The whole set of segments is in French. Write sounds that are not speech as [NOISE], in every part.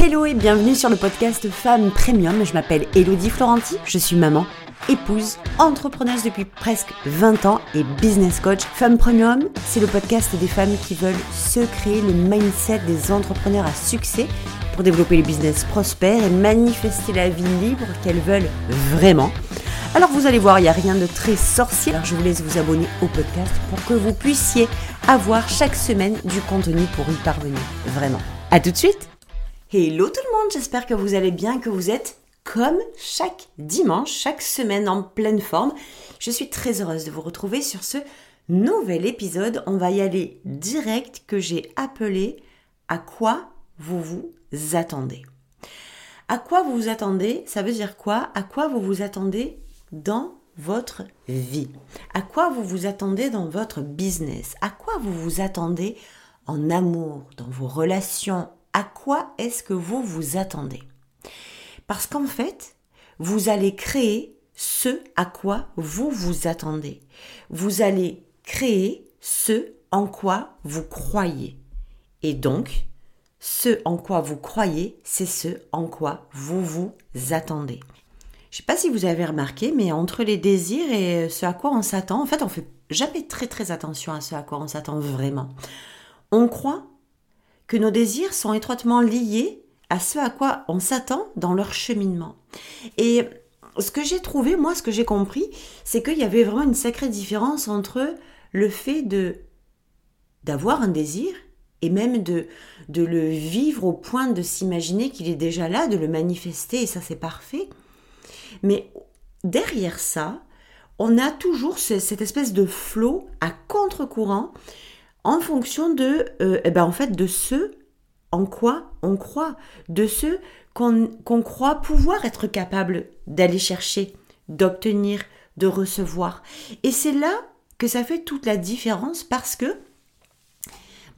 Hello et bienvenue sur le podcast Femmes Premium. Je m'appelle Elodie Florenti, je suis maman, épouse, entrepreneuse depuis presque 20 ans et business coach. Femmes Premium, c'est le podcast des femmes qui veulent se créer le mindset des entrepreneurs à succès pour développer les business prospères et manifester la vie libre qu'elles veulent vraiment. Alors vous allez voir, il n'y a rien de très sorcier. Je vous laisse vous abonner au podcast pour que vous puissiez avoir chaque semaine du contenu pour y parvenir. Vraiment. À tout de suite Hello tout le monde, j'espère que vous allez bien, que vous êtes comme chaque dimanche, chaque semaine en pleine forme. Je suis très heureuse de vous retrouver sur ce nouvel épisode. On va y aller direct que j'ai appelé À quoi vous vous attendez? À quoi vous vous attendez Ça veut dire quoi? À quoi vous vous attendez dans votre vie? À quoi vous vous attendez dans votre business? À quoi vous vous attendez en amour, dans vos relations à quoi est-ce que vous vous attendez? Parce qu'en fait, vous allez créer ce à quoi vous vous attendez. Vous allez créer ce en quoi vous croyez. Et donc, ce en quoi vous croyez, c'est ce en quoi vous vous attendez. Je ne sais pas si vous avez remarqué, mais entre les désirs et ce à quoi on s'attend, en fait, on fait jamais très très attention à ce à quoi on s'attend vraiment. On croit que nos désirs sont étroitement liés à ce à quoi on s'attend dans leur cheminement. Et ce que j'ai trouvé, moi, ce que j'ai compris, c'est qu'il y avait vraiment une sacrée différence entre le fait de d'avoir un désir et même de, de le vivre au point de s'imaginer qu'il est déjà là, de le manifester, et ça c'est parfait. Mais derrière ça, on a toujours cette espèce de flot à contre-courant en fonction de, euh, eh ben en fait, de ce en quoi on croit, de ce qu'on croit pouvoir être capable d'aller chercher, d'obtenir, de recevoir. Et c'est là que ça fait toute la différence parce que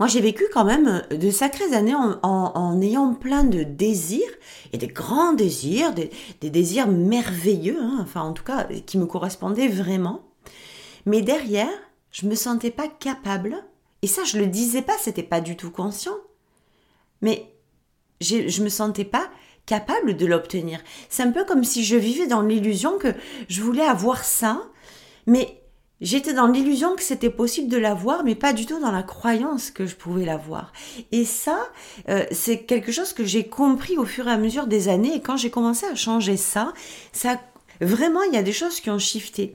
moi j'ai vécu quand même de sacrées années en, ayant plein de désirs, et des grands désirs, des, désirs merveilleux, hein, enfin en tout cas qui me correspondaient vraiment. Mais derrière, je me sentais pas capable et ça, je le disais pas, c'était pas du tout conscient. Mais je me sentais pas capable de l'obtenir. C'est un peu comme si je vivais dans l'illusion que je voulais avoir ça, mais j'étais dans l'illusion que c'était possible de l'avoir, mais pas du tout dans la croyance que je pouvais l'avoir. Et ça, euh, c'est quelque chose que j'ai compris au fur et à mesure des années. Et quand j'ai commencé à changer ça, ça vraiment, il y a des choses qui ont shifté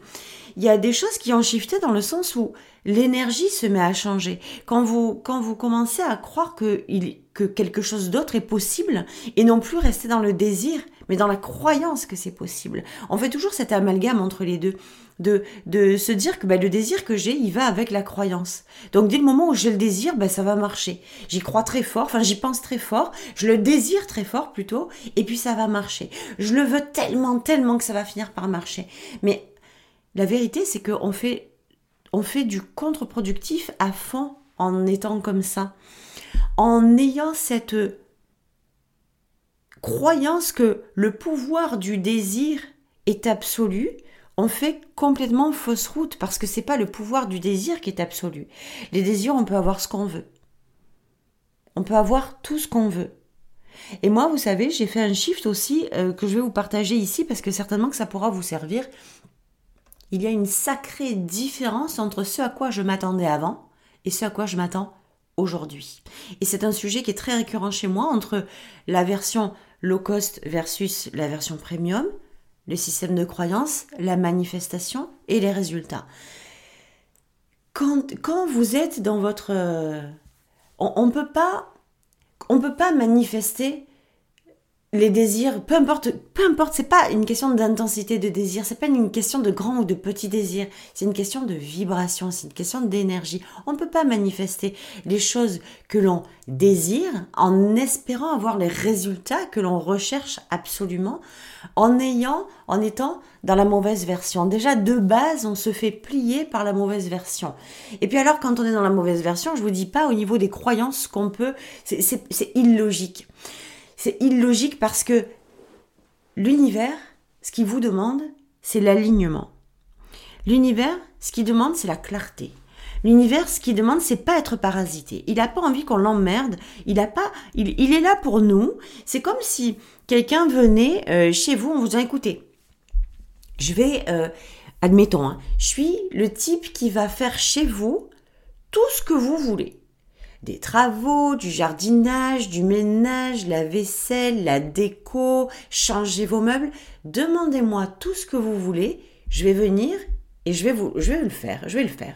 il y a des choses qui ont shifté dans le sens où l'énergie se met à changer. Quand vous, quand vous commencez à croire que, que quelque chose d'autre est possible et non plus rester dans le désir, mais dans la croyance que c'est possible. On fait toujours cet amalgame entre les deux. De, de se dire que ben, le désir que j'ai, il va avec la croyance. Donc dès le moment où j'ai le désir, ben, ça va marcher. J'y crois très fort, enfin j'y pense très fort, je le désire très fort plutôt, et puis ça va marcher. Je le veux tellement, tellement que ça va finir par marcher. Mais la vérité, c'est qu'on fait, on fait du contre-productif à fond en étant comme ça. En ayant cette croyance que le pouvoir du désir est absolu, on fait complètement fausse route parce que c'est pas le pouvoir du désir qui est absolu. Les désirs, on peut avoir ce qu'on veut. On peut avoir tout ce qu'on veut. Et moi, vous savez, j'ai fait un shift aussi euh, que je vais vous partager ici parce que certainement que ça pourra vous servir il y a une sacrée différence entre ce à quoi je m'attendais avant et ce à quoi je m'attends aujourd'hui. Et c'est un sujet qui est très récurrent chez moi entre la version low cost versus la version premium, le système de croyance, la manifestation et les résultats. Quand, quand vous êtes dans votre... on ne peut peut pas manifester les désirs, peu importe, peu importe, c'est pas une question d'intensité de désir, c'est pas une question de grand ou de petit désir, c'est une question de vibration, c'est une question d'énergie. On ne peut pas manifester les choses que l'on désire en espérant avoir les résultats que l'on recherche absolument, en ayant, en étant dans la mauvaise version. Déjà, de base, on se fait plier par la mauvaise version. Et puis alors, quand on est dans la mauvaise version, je vous dis pas au niveau des croyances qu'on peut, c'est illogique. C'est illogique parce que l'univers, ce qu'il vous demande, c'est l'alignement. L'univers, ce qu'il demande, c'est la clarté. L'univers, ce qu'il demande, c'est pas être parasité. Il n'a pas envie qu'on l'emmerde. Il a pas, il, est là pour nous. C'est comme si quelqu'un venait euh, chez vous, on vous a écouté. Je vais, euh, admettons, hein, je suis le type qui va faire chez vous tout ce que vous voulez. Des travaux, du jardinage, du ménage, la vaisselle, la déco, changer vos meubles. Demandez-moi tout ce que vous voulez. Je vais venir et je vais vous, je vais le faire. Je vais le faire.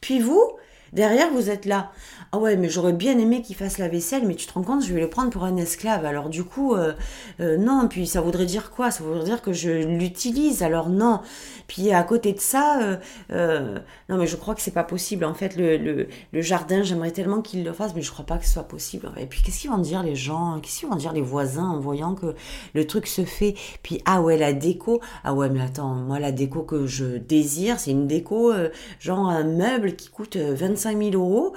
Puis vous, derrière, vous êtes là. Ah ouais, mais j'aurais bien aimé qu'il fasse la vaisselle, mais tu te rends compte, je vais le prendre pour un esclave. Alors du coup, euh, euh, non, puis ça voudrait dire quoi? Ça voudrait dire que je l'utilise, alors non. Puis à côté de ça, euh, non mais je crois que c'est pas possible. En fait, le, le, jardin, j'aimerais tellement qu'il le fasse, mais je crois pas que ce soit possible. Et puis qu'est-ce qu'ils vont dire les gens? Qu'est-ce qu'ils vont dire les voisins en voyant que le truc se fait? Puis ah ouais, la déco. Ah ouais, mais attends, moi la déco que je désire, c'est une déco, genre un meuble qui coûte 25 000 euros.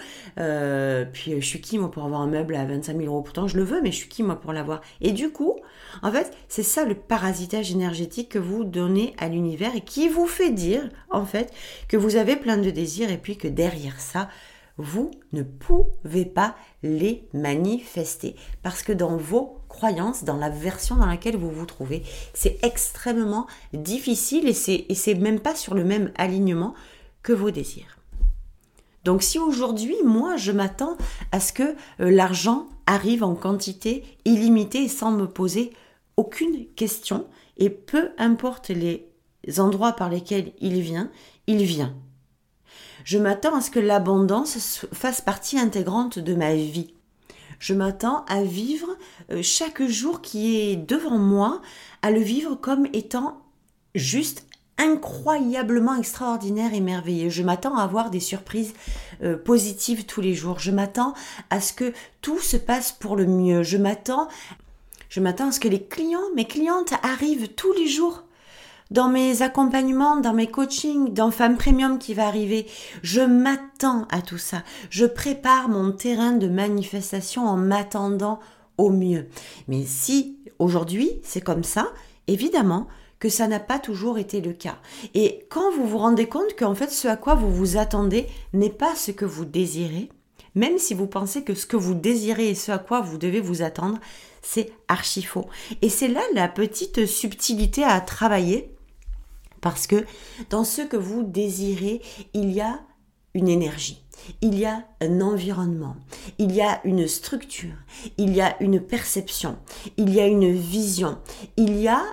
Puis euh, je suis qui moi pour avoir un meuble à 25 000 euros? Pourtant je le veux, mais je suis qui moi pour l'avoir? Et du coup, en fait, c'est ça le parasitage énergétique que vous donnez à l'univers et qui vous fait dire, en fait, que vous avez plein de désirs et puis que derrière ça, vous ne pouvez pas les manifester. Parce que dans vos croyances, dans la version dans laquelle vous vous trouvez, c'est extrêmement difficile et c'est même pas sur le même alignement que vos désirs. Donc si aujourd'hui, moi, je m'attends à ce que euh, l'argent arrive en quantité illimitée sans me poser aucune question, et peu importe les endroits par lesquels il vient, il vient. Je m'attends à ce que l'abondance fasse partie intégrante de ma vie. Je m'attends à vivre euh, chaque jour qui est devant moi, à le vivre comme étant juste incroyablement extraordinaire et merveilleux. Je m'attends à avoir des surprises euh, positives tous les jours. Je m'attends à ce que tout se passe pour le mieux. Je m'attends je m'attends à ce que les clients, mes clientes arrivent tous les jours dans mes accompagnements, dans mes coachings, dans Femme Premium qui va arriver. Je m'attends à tout ça. Je prépare mon terrain de manifestation en m'attendant au mieux. Mais si aujourd'hui c'est comme ça, évidemment, que ça n'a pas toujours été le cas. Et quand vous vous rendez compte qu'en fait ce à quoi vous vous attendez n'est pas ce que vous désirez, même si vous pensez que ce que vous désirez et ce à quoi vous devez vous attendre, c'est archi faux. Et c'est là la petite subtilité à travailler, parce que dans ce que vous désirez, il y a une énergie, il y a un environnement, il y a une structure, il y a une perception, il y a une vision, il y a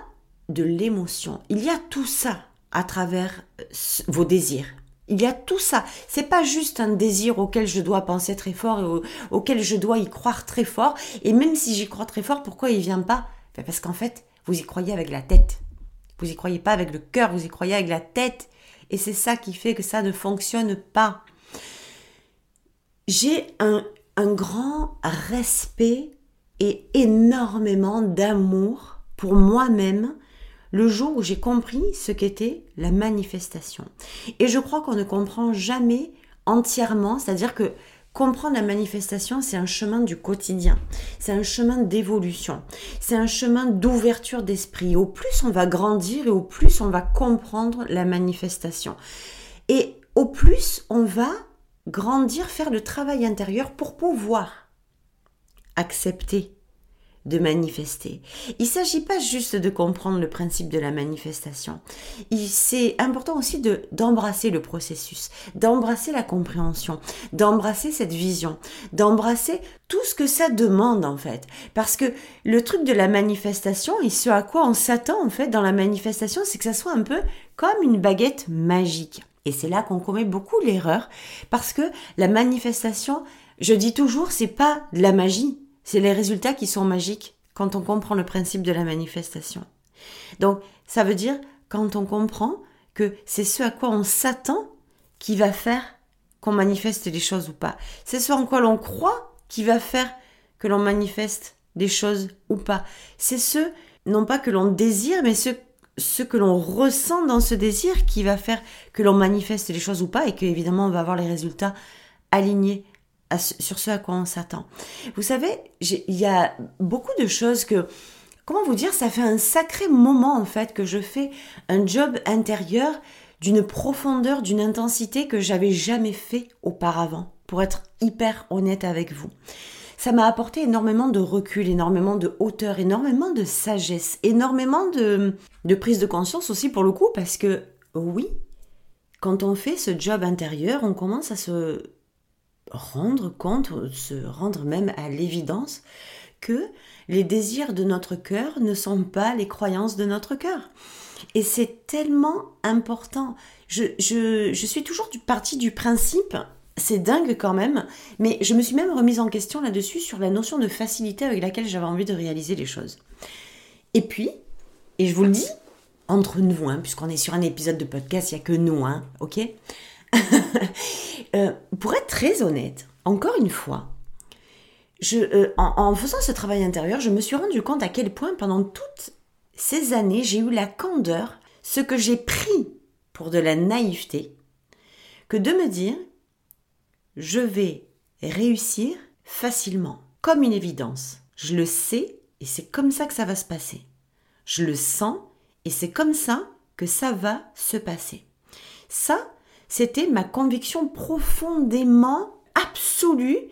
de l'émotion. Il y a tout ça à travers euh, vos désirs. Il y a tout ça. C'est pas juste un désir auquel je dois penser très fort et auquel je dois y croire très fort. Et même si j'y crois très fort, pourquoi il vient pas? Ben, Parce qu'en fait, vous y croyez avec la tête. Vous y croyez pas avec le cœur, vous y croyez avec la tête. Et c'est ça qui fait que ça ne fonctionne pas. J'ai un, un grand respect et énormément d'amour pour moi-même le jour où j'ai compris ce qu'était la manifestation. Et je crois qu'on ne comprend jamais entièrement, c'est-à-dire que comprendre la manifestation, c'est un chemin du quotidien, c'est un chemin d'évolution, c'est un chemin d'ouverture d'esprit. Au plus on va grandir et au plus on va comprendre la manifestation. Et au plus on va grandir, faire le travail intérieur pour pouvoir accepter de manifester. Il ne s'agit pas juste de comprendre le principe de la manifestation. C'est important aussi de d'embrasser le processus, d'embrasser la compréhension, d'embrasser cette vision, d'embrasser tout ce que ça demande en fait. Parce que le truc de la manifestation et ce à quoi on s'attend en fait dans la manifestation, c'est que ça soit un peu comme une baguette magique. Et c'est là qu'on commet beaucoup l'erreur parce que la manifestation, je dis toujours, c'est pas de la magie, c'est les résultats qui sont magiques quand on comprend le principe de la manifestation. Donc, ça veut dire quand on comprend que c'est ce à quoi on s'attend qui va faire qu'on manifeste des choses ou pas. C'est ce en quoi l'on croit qui va faire que l'on manifeste des choses ou pas. C'est ce, non pas que l'on désire, mais ce, ce que l'on ressent dans ce désir qui va faire que l'on manifeste des choses ou pas et que évidemment on va avoir les résultats alignés sur ce à quoi on s'attend. Vous savez, il y a beaucoup de choses que, comment vous dire, ça fait un sacré moment en fait que je fais un job intérieur d'une profondeur, d'une intensité que j'avais jamais fait auparavant, pour être hyper honnête avec vous. Ça m'a apporté énormément de recul, énormément de hauteur, énormément de sagesse, énormément de, de prise de conscience aussi pour le coup, parce que oui, quand on fait ce job intérieur, on commence à se rendre compte, se rendre même à l'évidence que les désirs de notre cœur ne sont pas les croyances de notre cœur. Et c'est tellement important. Je, je, je, suis toujours du parti du principe, c'est dingue quand même, mais je me suis même remise en question là-dessus sur la notion de facilité avec laquelle j'avais envie de réaliser les choses. Et puis, et je vous le dis, entre nous, hein, puisqu'on est sur un épisode de podcast, il n'y a que nous, hein, ok? [LAUGHS] euh, Pour être très honnête, encore une fois, je, euh, en, faisant ce travail intérieur, je me suis rendu compte à quel point pendant toutes ces années, j'ai eu la candeur, ce que j'ai pris pour de la naïveté, que de me dire, je vais réussir facilement, comme une évidence. Je le sais et c'est comme ça que ça va se passer. Je le sens et c'est comme ça que ça va se passer. Ça, c'était ma conviction profondément absolue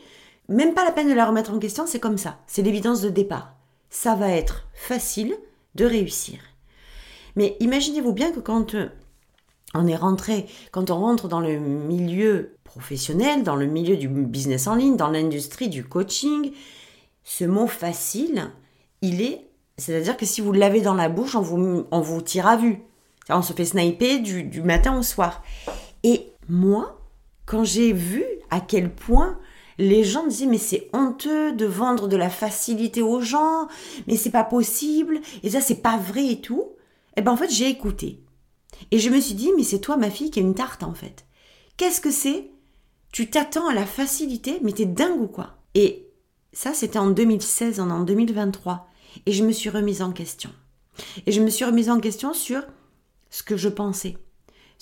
même pas la peine de la remettre en question, c'est comme ça. C'est l'évidence de départ. Ça va être facile de réussir. Mais imaginez-vous bien que quand euh, on est rentré, quand on rentre dans le milieu professionnel, dans le milieu du business en ligne, dans l'industrie du coaching, ce mot facile, il est, c'est-à-dire que si vous l'avez dans la bouche, on vous, tire à vue. On se fait sniper du matin au soir. Et moi, quand j'ai vu à quel point les gens disaient mais c'est honteux de vendre de la facilité aux gens, mais c'est pas possible, et ça c'est pas vrai et tout. Et eh ben en fait j'ai écouté. Et je me suis dit mais c'est toi ma fille qui a une tarte en fait. Qu'est-ce que c'est? Tu t'attends à la facilité, mais t'es dingue ou quoi? Et ça c'était en 2016, en 2023. Et je me suis remise en question. Et je me suis remise en question sur ce que je pensais,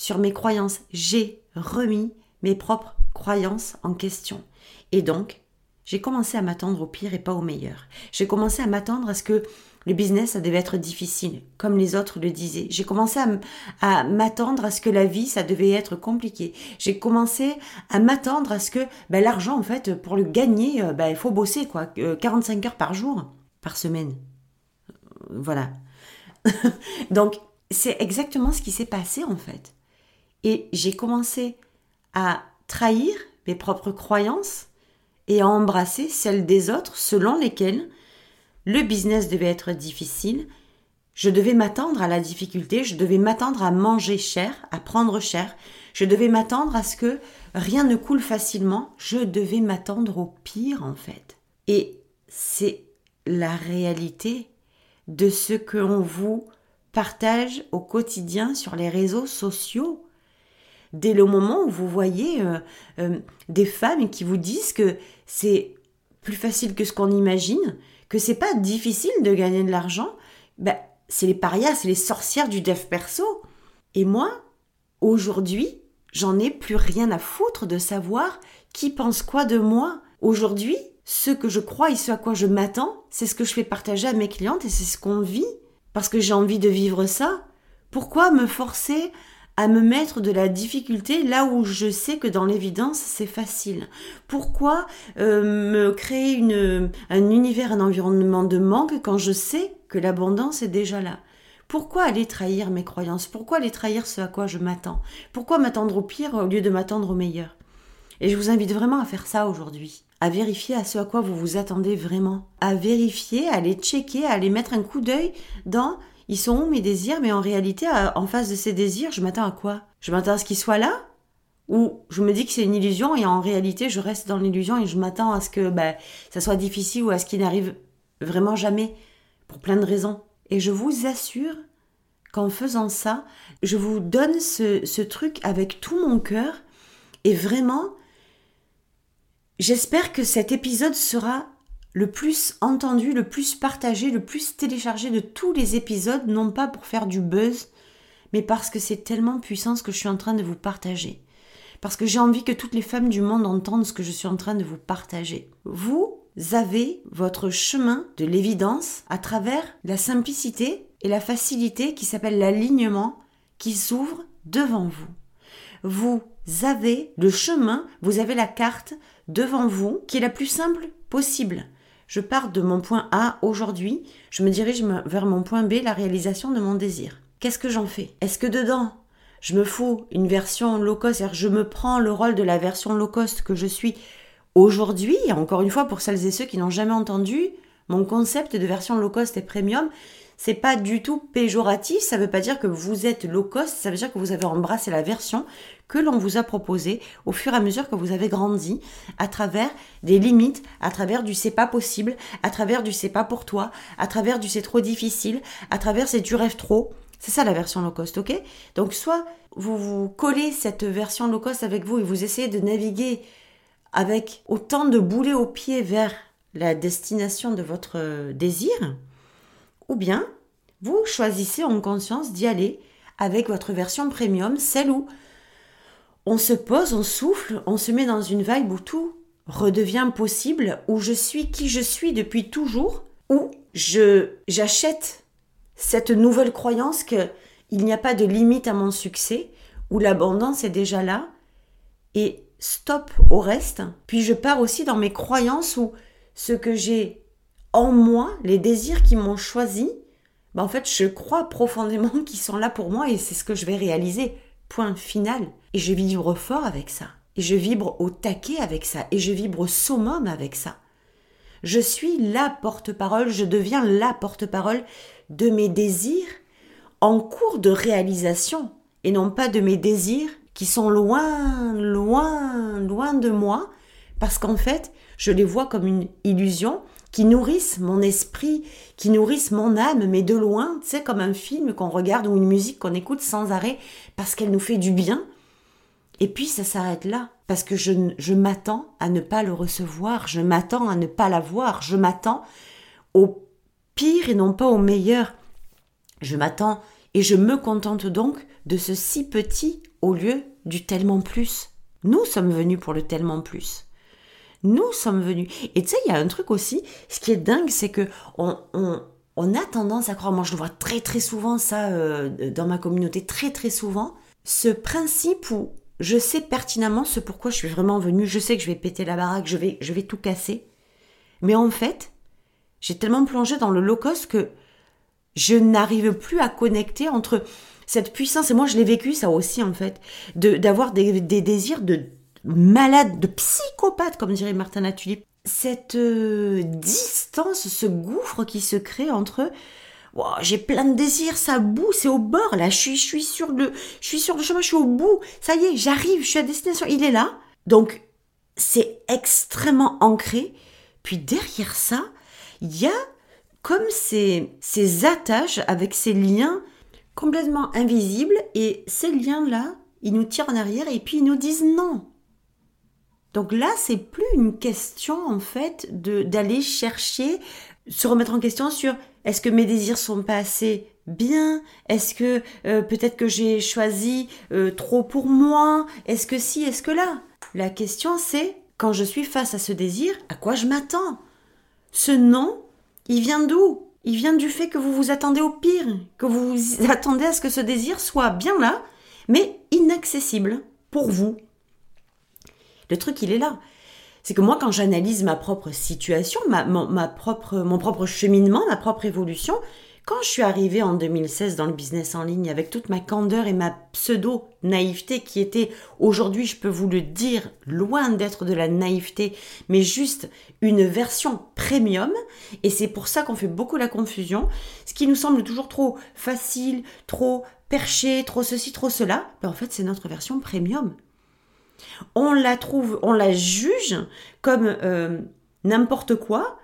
sur mes croyances. J'ai remis mes propres croyances en question. Et donc, j'ai commencé à m'attendre au pire et pas au meilleur. J'ai commencé à m'attendre à ce que le business, ça devait être difficile, comme les autres le disaient. J'ai commencé à, m'attendre à ce que la vie, ça devait être compliqué. J'ai commencé à m'attendre à ce que ben, l'argent, en fait, pour le gagner, euh, ben, il faut bosser, quoi. 45 euh, heures par jour, par semaine. Voilà. [LAUGHS] Donc, c'est exactement ce qui s'est passé, en fait. Et j'ai commencé à trahir mes propres croyances et à embrasser celles des autres selon lesquelles le business devait être difficile, je devais m'attendre à la difficulté, je devais m'attendre à manger cher, à prendre cher, je devais m'attendre à ce que rien ne coule facilement, je devais m'attendre au pire en fait. Et c'est la réalité de ce que l'on vous partage au quotidien sur les réseaux sociaux dès le moment où vous voyez euh, euh, des femmes qui vous disent que c'est plus facile que ce qu'on imagine, que c'est pas difficile de gagner de l'argent, ben, c'est les parias, c'est les sorcières du dev perso. Et moi, aujourd'hui, j'en ai plus rien à foutre de savoir qui pense quoi de moi. Aujourd'hui, ce que je crois et ce à quoi je m'attends, c'est ce que je fais partager à mes clientes et c'est ce qu'on vit. Parce que j'ai envie de vivre ça. Pourquoi me forcer à me mettre de la difficulté là où je sais que dans l'évidence c'est facile. Pourquoi euh, me créer une, un univers, un environnement de manque quand je sais que l'abondance est déjà là? Pourquoi aller trahir mes croyances? Pourquoi aller trahir ce à quoi je m'attends? Pourquoi m'attendre au pire au lieu de m'attendre au meilleur? Et je vous invite vraiment à faire ça aujourd'hui, à vérifier à ce à quoi vous vous attendez vraiment, à vérifier, à aller checker, à aller mettre un coup d'œil dans ils sont où mes désirs? Mais en réalité, en face de ces désirs, je m'attends à quoi? Je m'attends à ce qu'ils soient là? Ou je me dis que c'est une illusion et en réalité, je reste dans l'illusion et je m'attends à ce que bah, ça soit difficile ou à ce qu'il n'arrive vraiment jamais pour plein de raisons. Et je vous assure qu'en faisant ça, je vous donne ce, ce truc avec tout mon cœur et vraiment, j'espère que cet épisode sera le plus entendu, le plus partagé, le plus téléchargé de tous les épisodes, non pas pour faire du buzz, mais parce que c'est tellement puissant ce que je suis en train de vous partager. Parce que j'ai envie que toutes les femmes du monde entendent ce que je suis en train de vous partager. Vous avez votre chemin de l'évidence à travers la simplicité et la facilité qui s'appelle l'alignement, qui s'ouvre devant vous. Vous avez le chemin, vous avez la carte devant vous qui est la plus simple possible. Je pars de mon point A aujourd'hui, je me dirige vers mon point B, la réalisation de mon désir. Qu'est-ce que j'en fais? Est-ce que dedans, je me fous une version low cost, c'est-à-dire je me prends le rôle de la version low cost que je suis aujourd'hui, encore une fois pour celles et ceux qui n'ont jamais entendu, mon concept de version low cost et premium, c'est pas du tout péjoratif, ça veut pas dire que vous êtes low cost, ça veut dire que vous avez embrassé la version que l'on vous a proposée au fur et à mesure que vous avez grandi, à travers des limites, à travers du c'est pas possible, à travers du c'est pas pour toi, à travers du c'est trop difficile, à travers c'est tu rêves trop. C'est ça la version low cost, ok? Donc soit vous vous collez cette version low cost avec vous et vous essayez de naviguer avec autant de boulets au pied vers la destination de votre euh, désir, ou bien vous choisissez en conscience d'y aller avec votre version premium, celle où on se pose, on souffle, on se met dans une vibe où tout redevient possible, où je suis qui je suis depuis toujours, où je j'achète cette nouvelle croyance que il n'y a pas de limite à mon succès, où l'abondance est déjà là, et stop au reste. Puis je pars aussi dans mes croyances où ce que j'ai en moi, les désirs qui m'ont choisi, ben en fait, je crois profondément [LAUGHS] qu'ils sont là pour moi et c'est ce que je vais réaliser. Point final. Et je vibre fort avec ça. Et je vibre au taquet avec ça. Et je vibre au summum avec ça. Je suis la porte-parole, je deviens la porte-parole de mes désirs en cours de réalisation et non pas de mes désirs qui sont loin, loin, loin de moi parce qu'en fait, je les vois comme une illusion qui nourrissent mon esprit, qui nourrissent mon âme, mais de loin, tu sais, comme un film qu'on regarde ou une musique qu'on écoute sans arrêt parce qu'elle nous fait du bien. Et puis ça s'arrête là, parce que je, je m'attends à ne pas le recevoir, je m'attends à ne pas l'avoir, je m'attends au pire et non pas au meilleur. Je m'attends et je me contente donc de ce si petit au lieu du tellement plus. Nous sommes venus pour le tellement plus. Nous sommes venus. Et tu sais, il y a un truc aussi, ce qui est dingue, c'est que on, on, a tendance à croire, moi je le vois très très souvent ça euh, dans ma communauté, très très souvent, ce principe où je sais pertinemment ce pourquoi je suis vraiment venue, je sais que je vais péter la baraque, je vais, je vais tout casser. Mais en fait, j'ai tellement plongé dans le low cost que je n'arrive plus à connecter entre cette puissance, et moi je l'ai vécu ça aussi en fait, d'avoir des, des désirs de malade, de psychopathe, comme dirait Martin Latulip. Cette euh, distance, ce gouffre qui se crée entre j'ai plein de désirs, ça bout, c'est au bord, là, je suis, sur le, je suis sur le chemin, je suis au bout, ça y est, j'arrive, je suis à destination, il est là. Donc, c'est extrêmement ancré. Puis derrière ça, il y a comme ces, ces attaches avec ces liens complètement invisibles et ces liens-là, ils nous tirent en arrière et puis ils nous disent non. Donc là, c'est plus une question en fait de d'aller chercher, se remettre en question sur est-ce que mes désirs sont pas assez bien? Est-ce que euh, peut-être que j'ai choisi euh, trop pour moi? Est-ce que si Est-ce que là? La question c'est quand je suis face à ce désir, à quoi je m'attends? Ce non, il vient d'où? Il vient du fait que vous vous attendez au pire, que vous vous attendez à ce que ce désir soit bien là, mais inaccessible pour vous, le truc, il est là. C'est que moi, quand j'analyse ma propre situation, ma, propre, mon propre cheminement, ma propre évolution, quand je suis arrivée en 2016 dans le business en ligne avec toute ma candeur et ma pseudo-naïveté qui était aujourd'hui, je peux vous le dire, loin d'être de la naïveté, mais juste une version premium, et c'est pour ça qu'on fait beaucoup la confusion, ce qui nous semble toujours trop facile, trop perché, trop ceci, trop cela, ben en fait c'est notre version premium on la trouve, on la juge comme euh, n'importe quoi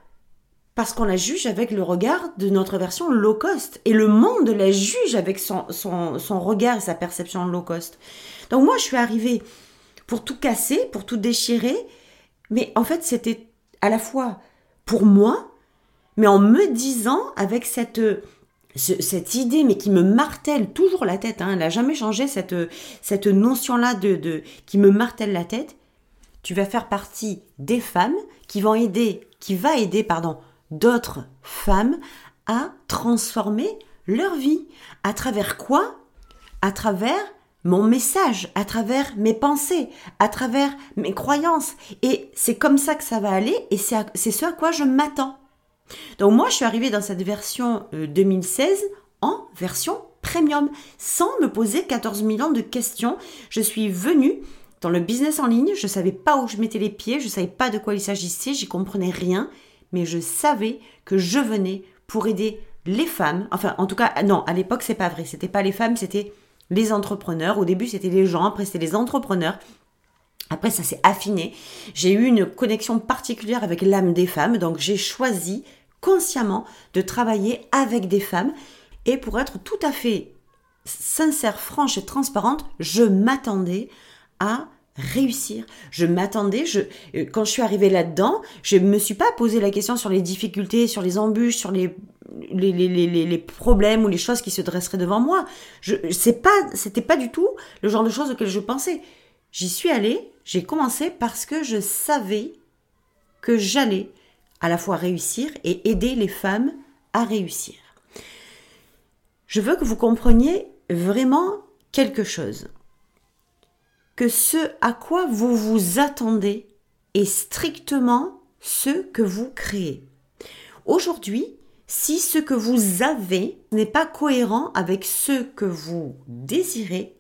parce qu'on la juge avec le regard de notre version low cost. Et le monde la juge avec son, son, regard et sa perception low cost. Donc moi, je suis arrivée pour tout casser, pour tout déchirer, mais en fait, c'était à la fois pour moi, mais en me disant avec cette cette idée, mais qui me martèle toujours la tête, hein, elle n'a jamais changé cette, cette notion-là de, de, qui me martèle la tête, tu vas faire partie des femmes qui vont aider, qui va aider, pardon, d'autres femmes à transformer leur vie. À travers quoi? À travers mon message, à travers mes pensées, à travers mes croyances. Et c'est comme ça que ça va aller et c'est ce à quoi je m'attends. Donc moi, je suis arrivée dans cette version 2016 euh, en version premium, sans me poser 14 000 ans de questions. Je suis venue dans le business en ligne, je ne savais pas où je mettais les pieds, je ne savais pas de quoi il s'agissait, j'y comprenais rien, mais je savais que je venais pour aider les femmes. Enfin, en tout cas, non, à l'époque, c'est pas vrai. C'était pas les femmes, c'était les entrepreneurs. Au début, c'était les gens, après, c'était les entrepreneurs. Après, ça s'est affiné. J'ai eu une connexion particulière avec l'âme des femmes, donc j'ai choisi consciemment de travailler avec des femmes. Et pour être tout à fait sincère, franche et transparente, je m'attendais à réussir. Je m'attendais, je, euh, quand je suis arrivée là-dedans, je me suis pas posé la question sur les difficultés, sur les embûches, sur les, les, les, les, les problèmes ou les choses qui se dresseraient devant moi. Je, c'est pas, c'était pas du tout le genre de choses auxquelles je pensais. J'y suis allée, j'ai commencé parce que je savais que j'allais à la fois réussir et aider les femmes à réussir. Je veux que vous compreniez vraiment quelque chose. Que ce à quoi vous vous attendez est strictement ce que vous créez. Aujourd'hui, si ce que vous avez n'est pas cohérent avec ce que vous désirez,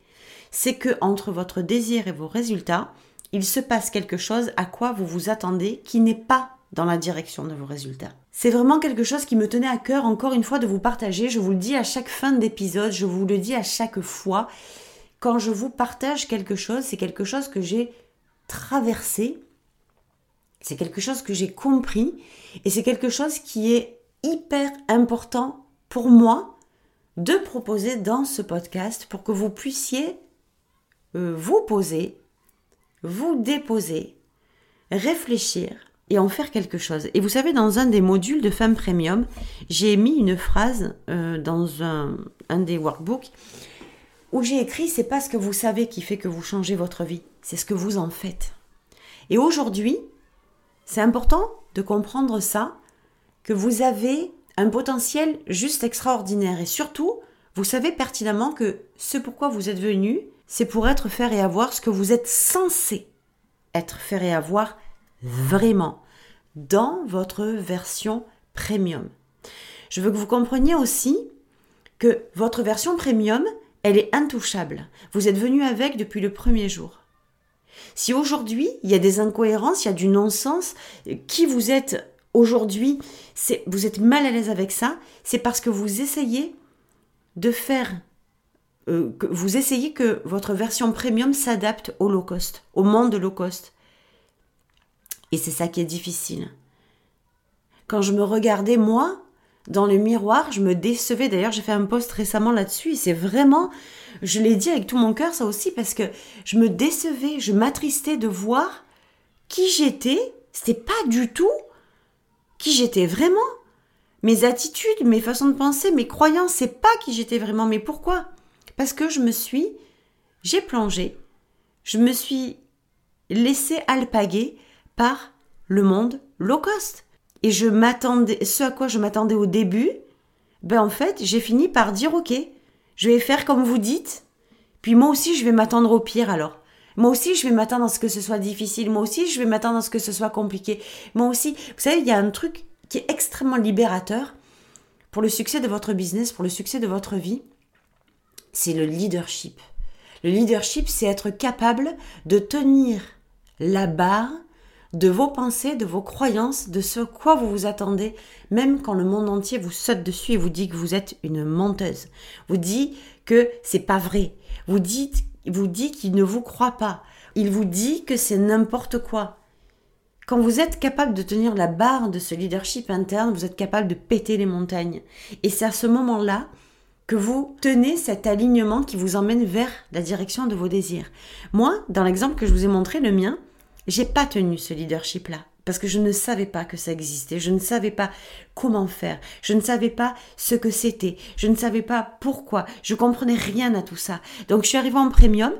c'est que entre votre désir et vos résultats, il se passe quelque chose à quoi vous vous attendez qui n'est pas dans la direction de vos résultats. C'est vraiment quelque chose qui me tenait à cœur encore une fois de vous partager. Je vous le dis à chaque fin d'épisode, je vous le dis à chaque fois. Quand je vous partage quelque chose, c'est quelque chose que j'ai traversé, c'est quelque chose que j'ai compris et c'est quelque chose qui est hyper important pour moi de proposer dans ce podcast pour que vous puissiez euh, vous poser, vous déposer, réfléchir et en faire quelque chose. Et vous savez, dans un des modules de Femme Premium, j'ai mis une phrase euh, dans un, un des workbooks où j'ai écrit c'est pas ce que vous savez qui fait que vous changez votre vie, c'est ce que vous en faites. Et aujourd'hui, c'est important de comprendre ça, que vous avez un potentiel juste extraordinaire et surtout, vous savez pertinemment que ce pourquoi vous êtes venu, c'est pour être, faire et avoir ce que vous êtes censé être, faire et avoir vraiment dans votre version premium. Je veux que vous compreniez aussi que votre version premium, elle est intouchable. Vous êtes venu avec depuis le premier jour. Si aujourd'hui il y a des incohérences, il y a du non-sens, qui vous êtes aujourd'hui, vous êtes mal à l'aise avec ça, c'est parce que vous essayez de faire, euh, que vous essayez que votre version premium s'adapte au low cost, au monde low cost. Et c'est ça qui est difficile. Quand je me regardais, moi, dans le miroir, je me décevais. D'ailleurs, j'ai fait un post récemment là-dessus et c'est vraiment, je l'ai dit avec tout mon cœur, ça aussi, parce que je me décevais, je m'attristais de voir qui j'étais. C'était pas du tout qui j'étais vraiment. Mes attitudes, mes façons de penser, mes croyances, c'est pas qui j'étais vraiment. Mais pourquoi? Parce que je me suis, j'ai plongé, je me suis laissé alpaguer par le monde low cost. Et je m'attendais, ce à quoi je m'attendais au début, ben en fait, j'ai fini par dire ok, je vais faire comme vous dites, puis moi aussi je vais m'attendre au pire alors. Moi aussi, je vais m'attendre à ce que ce soit difficile. Moi aussi, je vais m'attendre à ce que ce soit compliqué. Moi aussi, vous savez, il y a un truc qui est extrêmement libérateur pour le succès de votre business, pour le succès de votre vie. C'est le leadership. Le leadership, c'est être capable de tenir la barre de vos pensées, de vos croyances, de ce quoi vous vous attendez, même quand le monde entier vous saute dessus et vous dit que vous êtes une menteuse, vous dit que c'est pas vrai, vous vous dit qu'il ne vous croit pas, il vous dit que c'est n'importe quoi. Quand vous êtes capable de tenir la barre de ce leadership interne, vous êtes capable de péter les montagnes. Et c'est à ce moment-là que vous tenez cet alignement qui vous emmène vers la direction de vos désirs. Moi, dans l'exemple que je vous ai montré, le mien, j'ai pas tenu ce leadership-là parce que je ne savais pas que ça existait, je ne savais pas comment faire, je ne savais pas ce que c'était, je ne savais pas pourquoi, je comprenais rien à tout ça. Donc je suis arrivée en premium,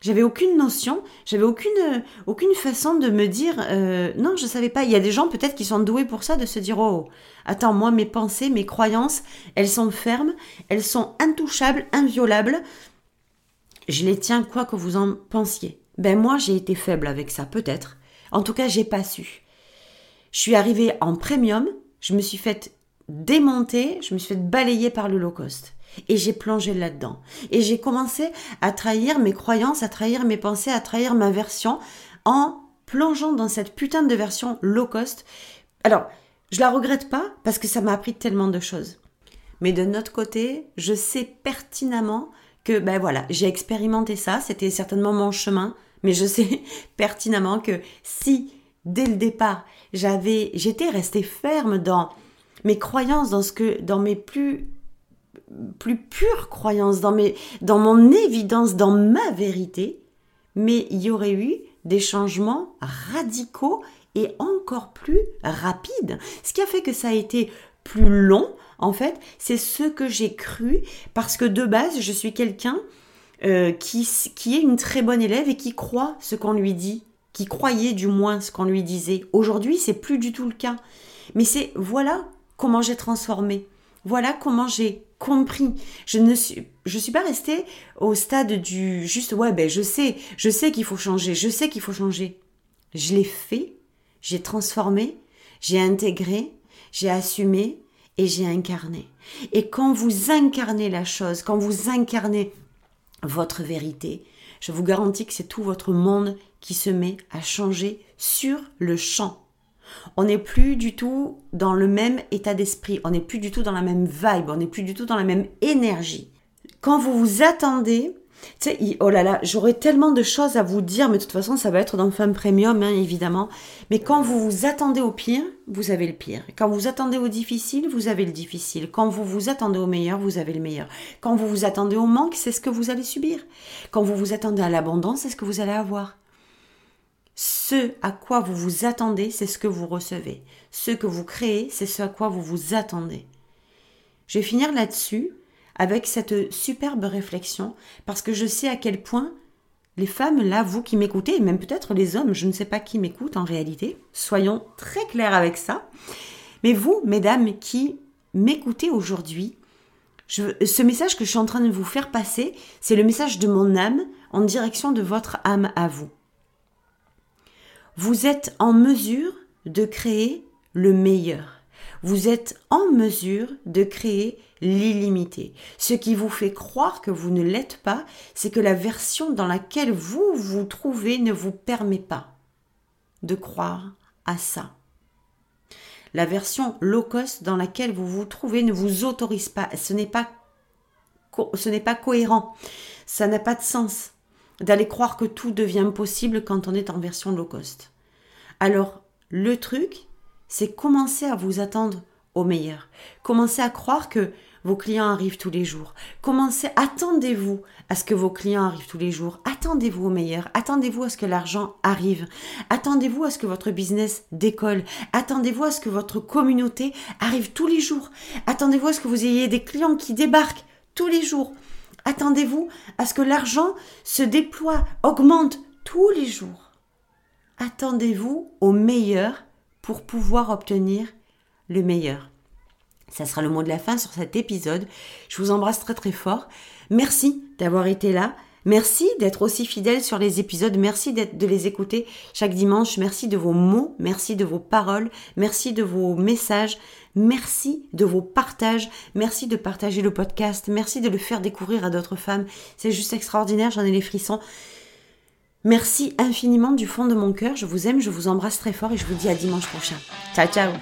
j'avais aucune notion, j'avais aucune aucune façon de me dire euh, non, je savais pas. Il y a des gens peut-être qui sont doués pour ça de se dire oh attends moi mes pensées, mes croyances, elles sont fermes, elles sont intouchables, inviolables. je les tiens quoi que vous en pensiez. Ben moi, j'ai été faible avec ça, peut-être. En tout cas, j'ai pas su. Je suis arrivée en premium, je me suis faite démonter, je me suis fait balayer par le low cost. Et j'ai plongé là-dedans. Et j'ai commencé à trahir mes croyances, à trahir mes pensées, à trahir ma version en plongeant dans cette putain de version low cost. Alors, je la regrette pas parce que ça m'a appris tellement de choses. Mais de notre côté, je sais pertinemment que, ben voilà, j'ai expérimenté ça, c'était certainement mon chemin, mais je sais [LAUGHS] pertinemment que si, dès le départ, j'avais, j'étais restée ferme dans mes croyances, dans ce que, dans mes plus plus pures croyances, dans, mes, dans mon évidence, dans ma vérité, mais il y aurait eu des changements radicaux et encore plus rapides. Ce qui a fait que ça a été plus long, en fait, c'est ce que j'ai cru, parce que de base, je suis quelqu'un euh, qui, qui est une très bonne élève et qui croit ce qu'on lui dit, qui croyait du moins ce qu'on lui disait. Aujourd'hui, c'est plus du tout le cas. Mais c'est voilà comment j'ai transformé. Voilà comment j'ai compris. Je ne suis, je suis pas restée au stade du juste ouais ben je sais, je sais qu'il faut changer, je sais qu'il faut changer. Je l'ai fait, j'ai transformé, j'ai intégré, j'ai assumé et j'ai incarné. Et quand vous incarnez la chose, quand vous incarnez votre vérité, je vous garantis que c'est tout votre monde qui se met à changer sur le champ. On n'est plus du tout dans le même état d'esprit, on n'est plus du tout dans la même vibe, on n'est plus du tout dans la même énergie. Quand vous vous attendez, tu sais, oh là là, j'aurais tellement de choses à vous dire, mais de toute façon, ça va être dans Femme Premium, hein, évidemment. Mais quand vous vous attendez au pire, vous avez le pire. Quand vous attendez au difficile, vous avez le difficile. Quand vous vous attendez au meilleur, vous avez le meilleur. Quand vous vous attendez au manque, c'est ce que vous allez subir. Quand vous vous attendez à l'abondance, c'est ce que vous allez avoir. Ce à quoi vous vous attendez, c'est ce que vous recevez. Ce que vous créez, c'est ce à quoi vous vous attendez. Je vais finir là-dessus avec cette superbe réflexion parce que je sais à quel point les femmes, là, vous qui m'écoutez, et même peut-être les hommes, je ne sais pas qui m'écoute en réalité, soyons très clairs avec ça, mais vous, mesdames, qui m'écoutez aujourd'hui, ce message que je suis en train de vous faire passer, c'est le message de mon âme en direction de votre âme à vous vous êtes en mesure de créer le meilleur. Vous êtes en mesure de créer l'illimité. Ce qui vous fait croire que vous ne l'êtes pas, c'est que la version dans laquelle vous vous trouvez ne vous permet pas de croire à ça. La version low cost dans laquelle vous vous trouvez ne vous autorise pas. Ce n'est pas, ce n'est pas cohérent. Ça n'a pas de sens d'aller croire que tout devient possible quand on est en version low cost. Alors, le truc, c'est commencer à vous attendre au meilleur. Commencez à croire que vos clients arrivent tous les jours. Commencez, attendez-vous à ce que vos clients arrivent tous les jours. Attendez-vous au meilleur. Attendez-vous à ce que l'argent arrive. Attendez-vous à ce que votre business décolle. Attendez-vous à ce que votre communauté arrive tous les jours. Attendez-vous à ce que vous ayez des clients qui débarquent tous les jours. Attendez-vous à ce que l'argent se déploie, augmente tous les jours. Attendez-vous au meilleur pour pouvoir obtenir le meilleur. Ça sera le mot de la fin sur cet épisode. Je vous embrasse très très fort. Merci d'avoir été là. Merci d'être aussi fidèle sur les épisodes. Merci de les écouter chaque dimanche. Merci de vos mots. Merci de vos paroles. Merci de vos messages. Merci de vos partages. Merci de partager le podcast. Merci de le faire découvrir à d'autres femmes. C'est juste extraordinaire. J'en ai les frissons. Merci infiniment du fond de mon cœur. Je vous aime, je vous embrasse très fort et je vous dis à dimanche prochain. Ciao, ciao